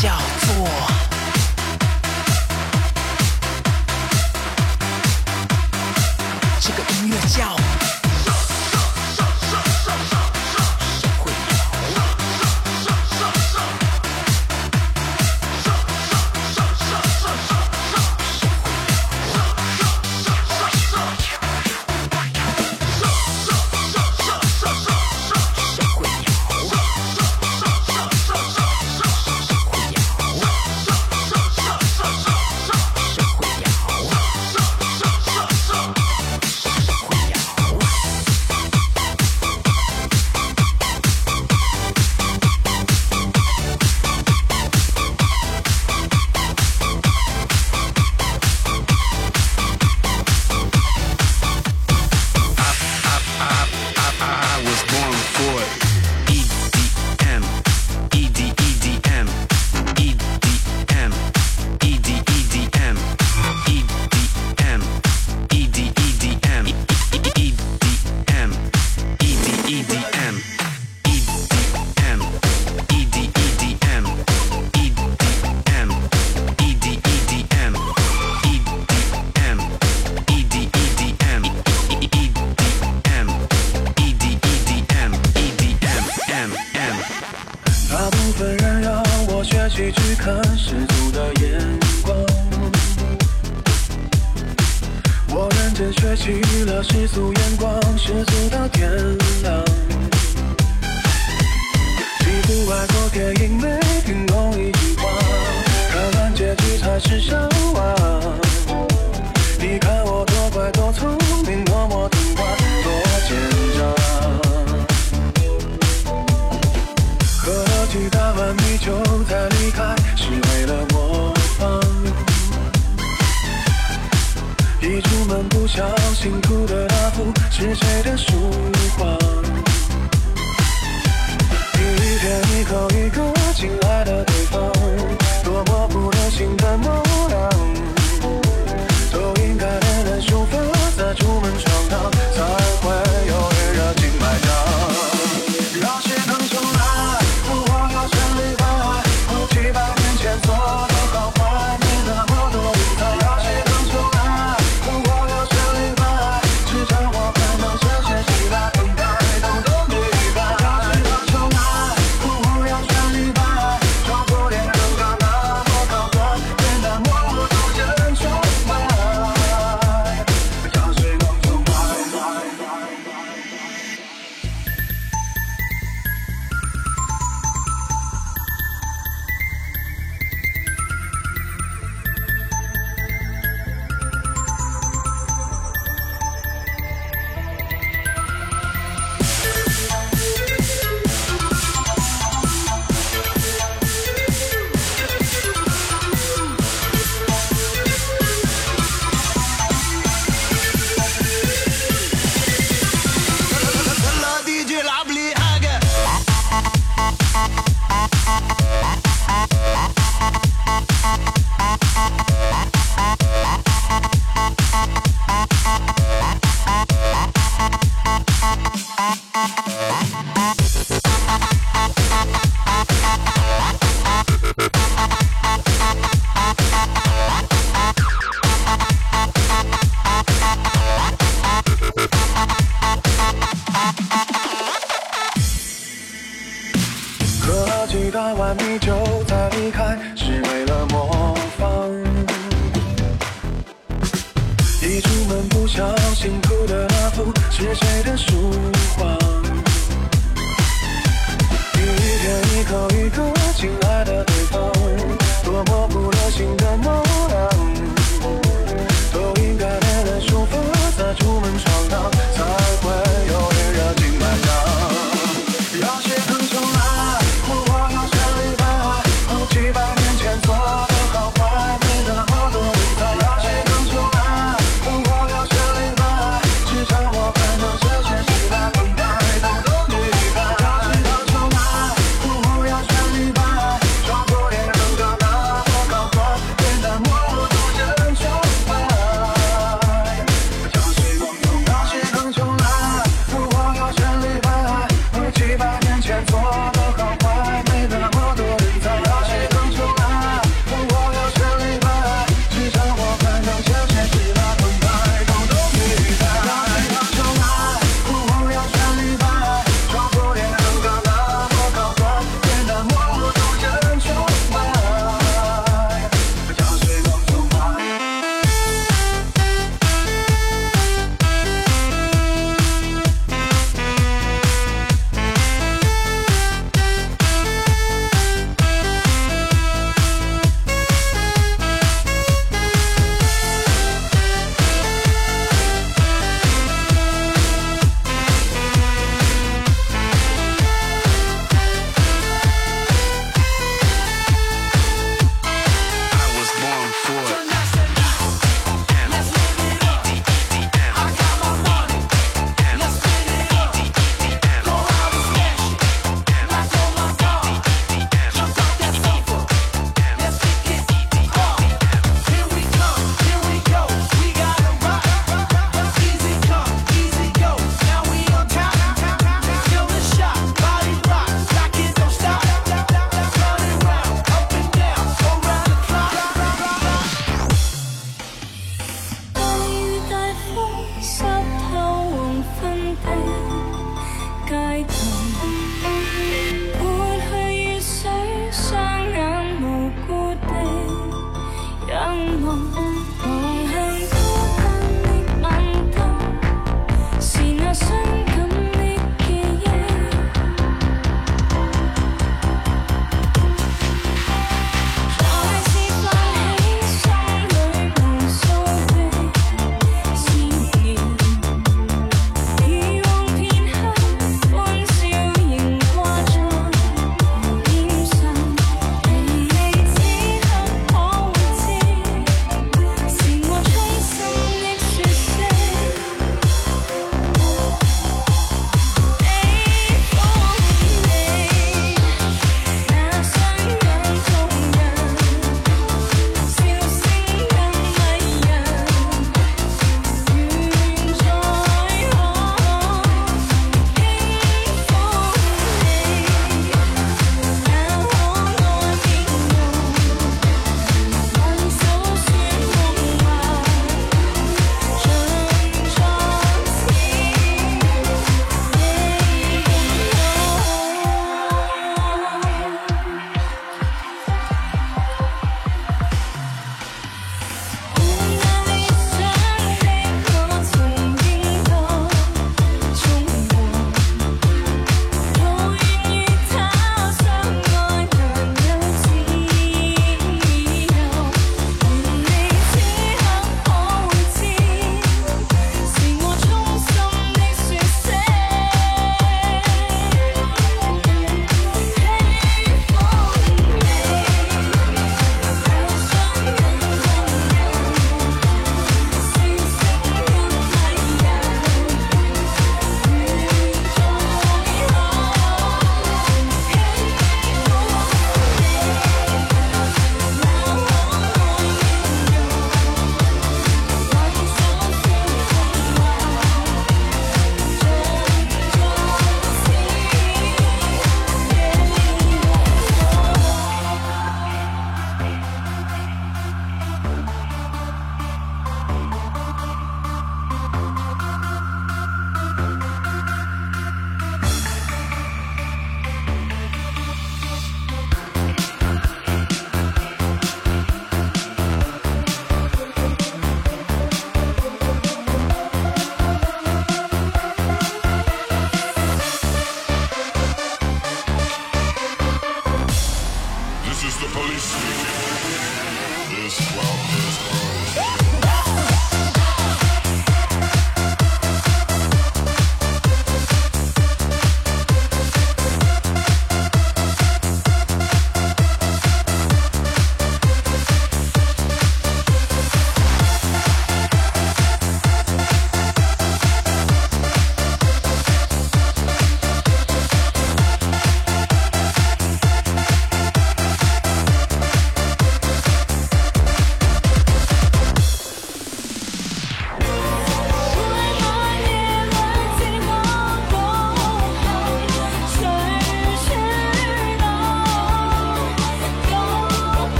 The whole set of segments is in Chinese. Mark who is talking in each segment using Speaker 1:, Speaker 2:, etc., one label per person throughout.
Speaker 1: show. 你就
Speaker 2: 再离开，是为了模仿。一出门不小心吐的那幅是谁的书画？一天一口一个亲爱的。打完美就再离开，是为了模仿。一出门不小心哭的那幅是谁的书画？一天一口一个亲爱的对方，多么不流行的
Speaker 3: 梦。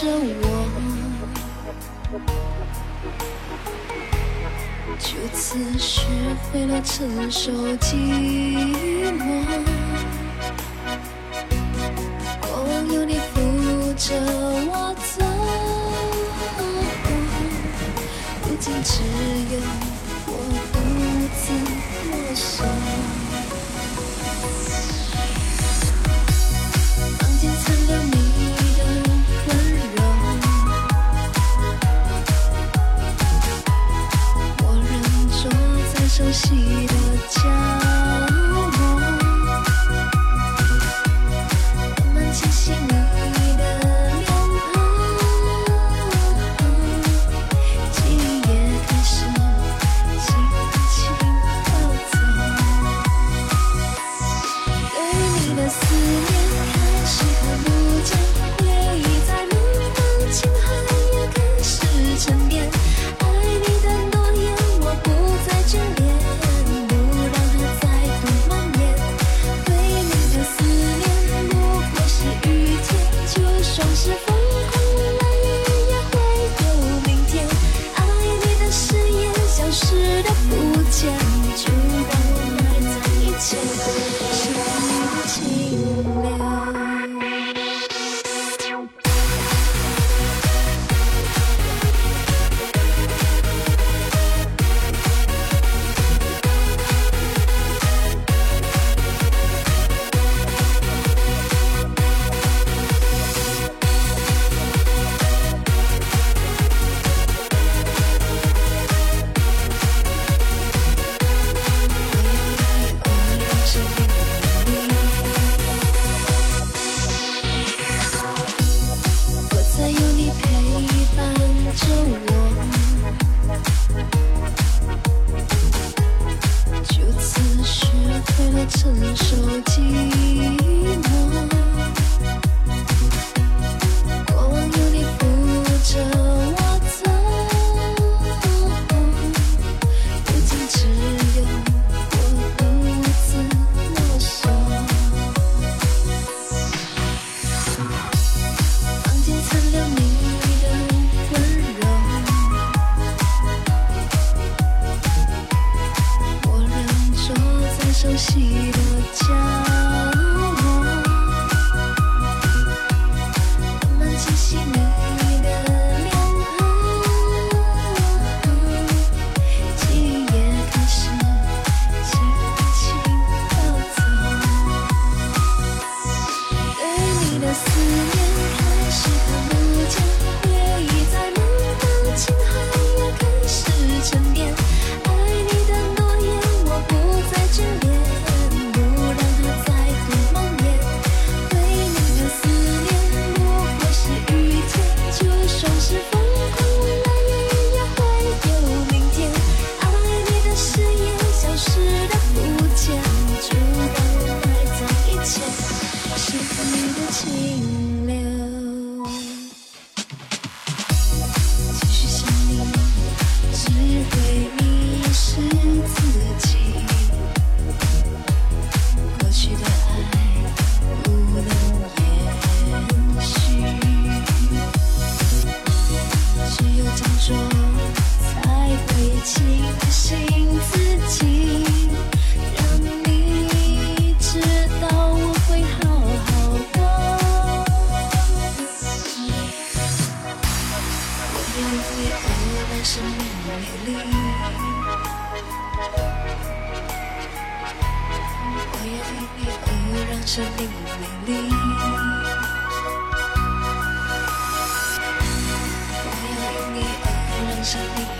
Speaker 3: 着我，就此学会了承受寂寞。过往有你扶着。我要因你而让生命美丽，我要因你而让生命美丽，我要因你而让生命。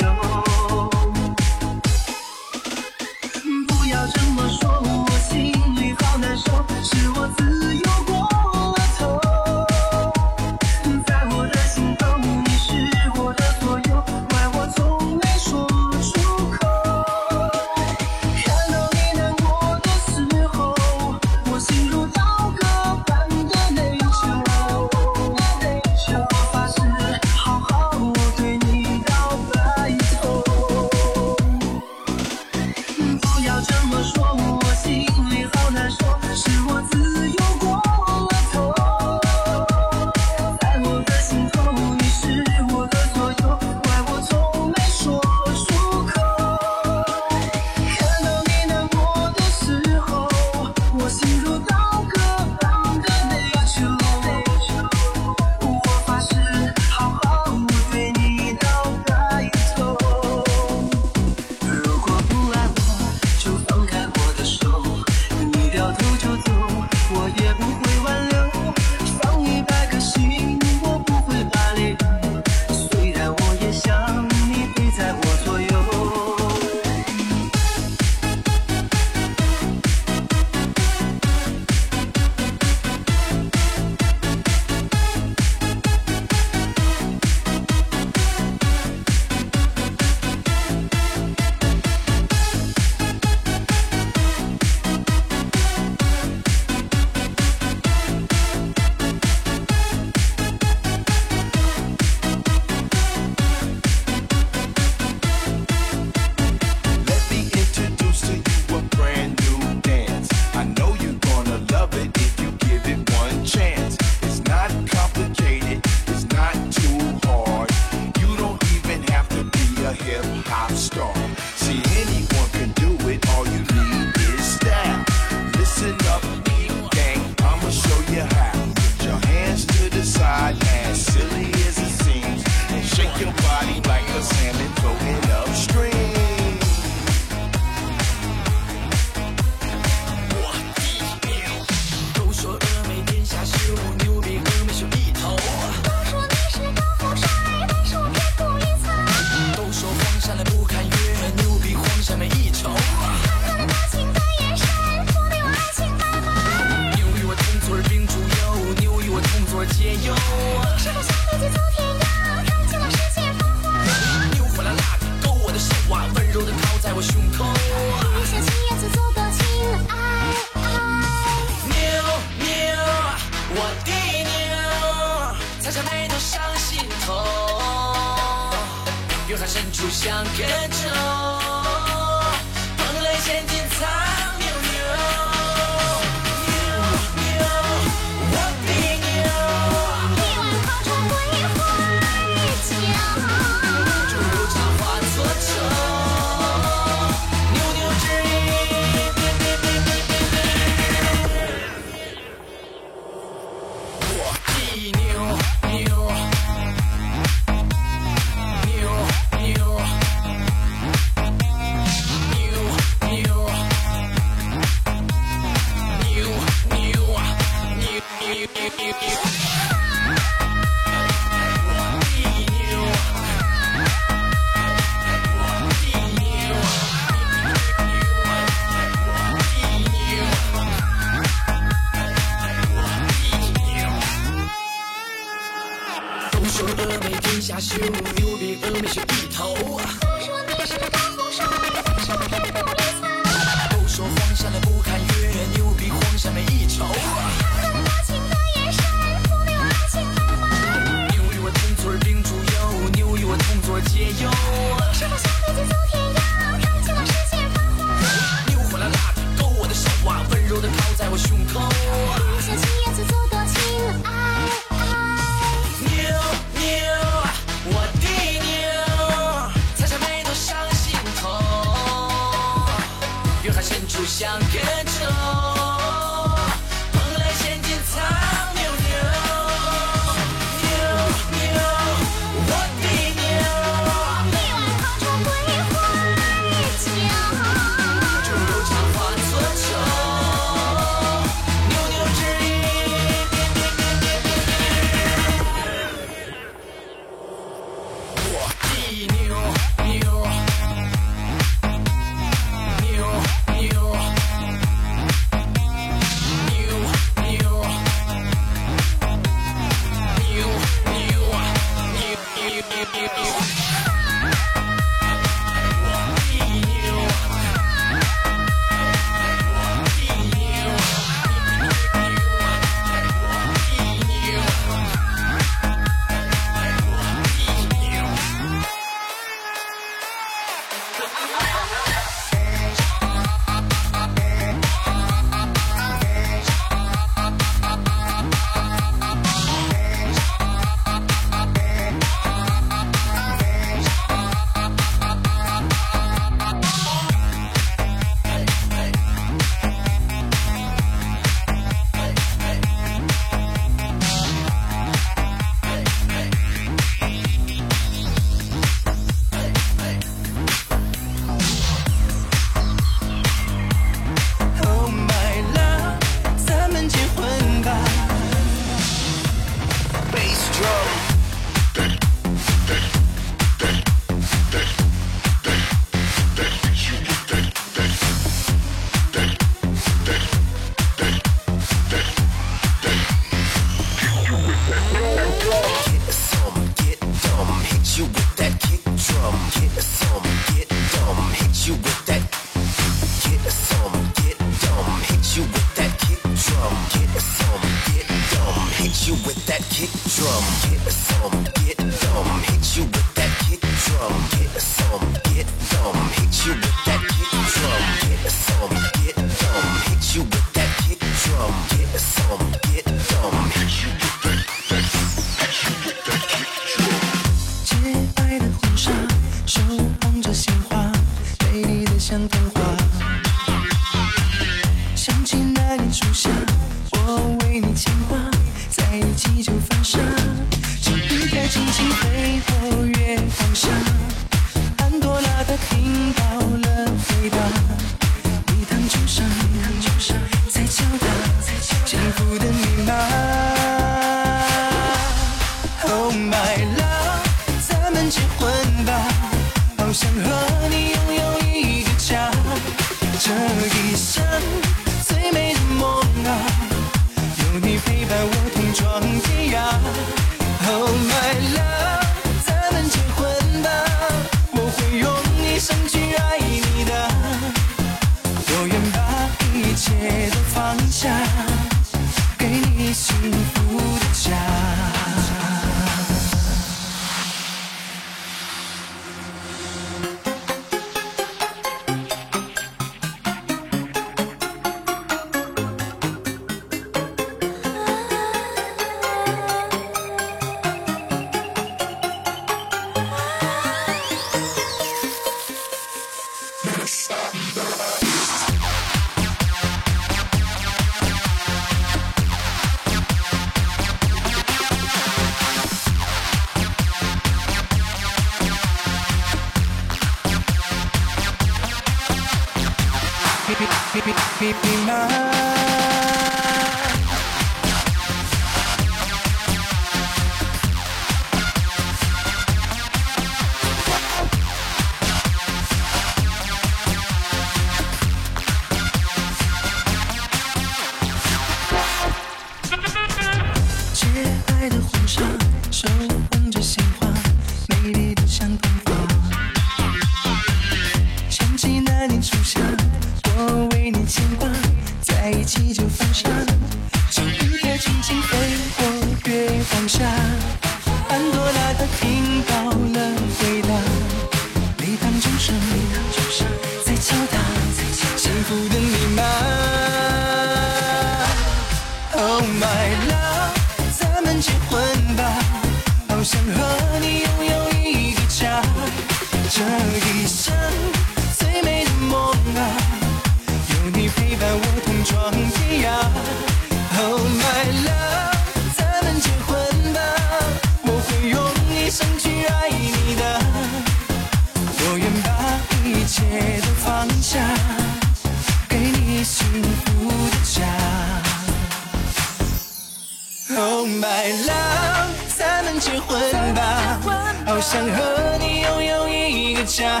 Speaker 1: 婚吧。
Speaker 4: 好想和你拥有一个家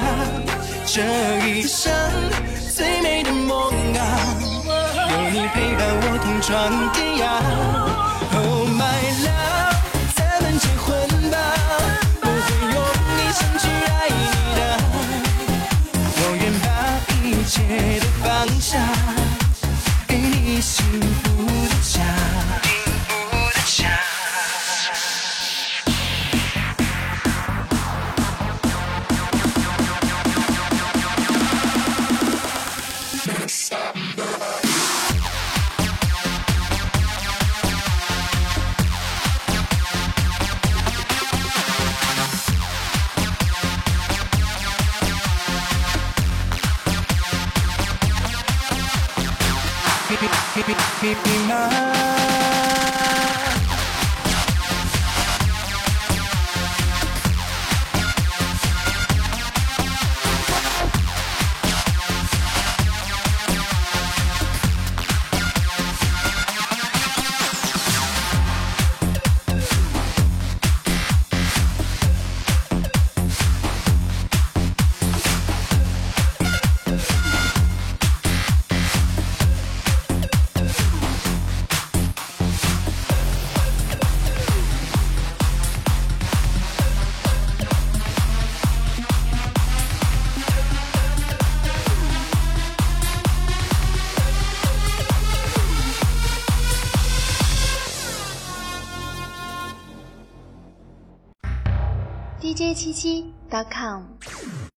Speaker 4: 这一生最美的梦啊有你陪伴我同闯天涯。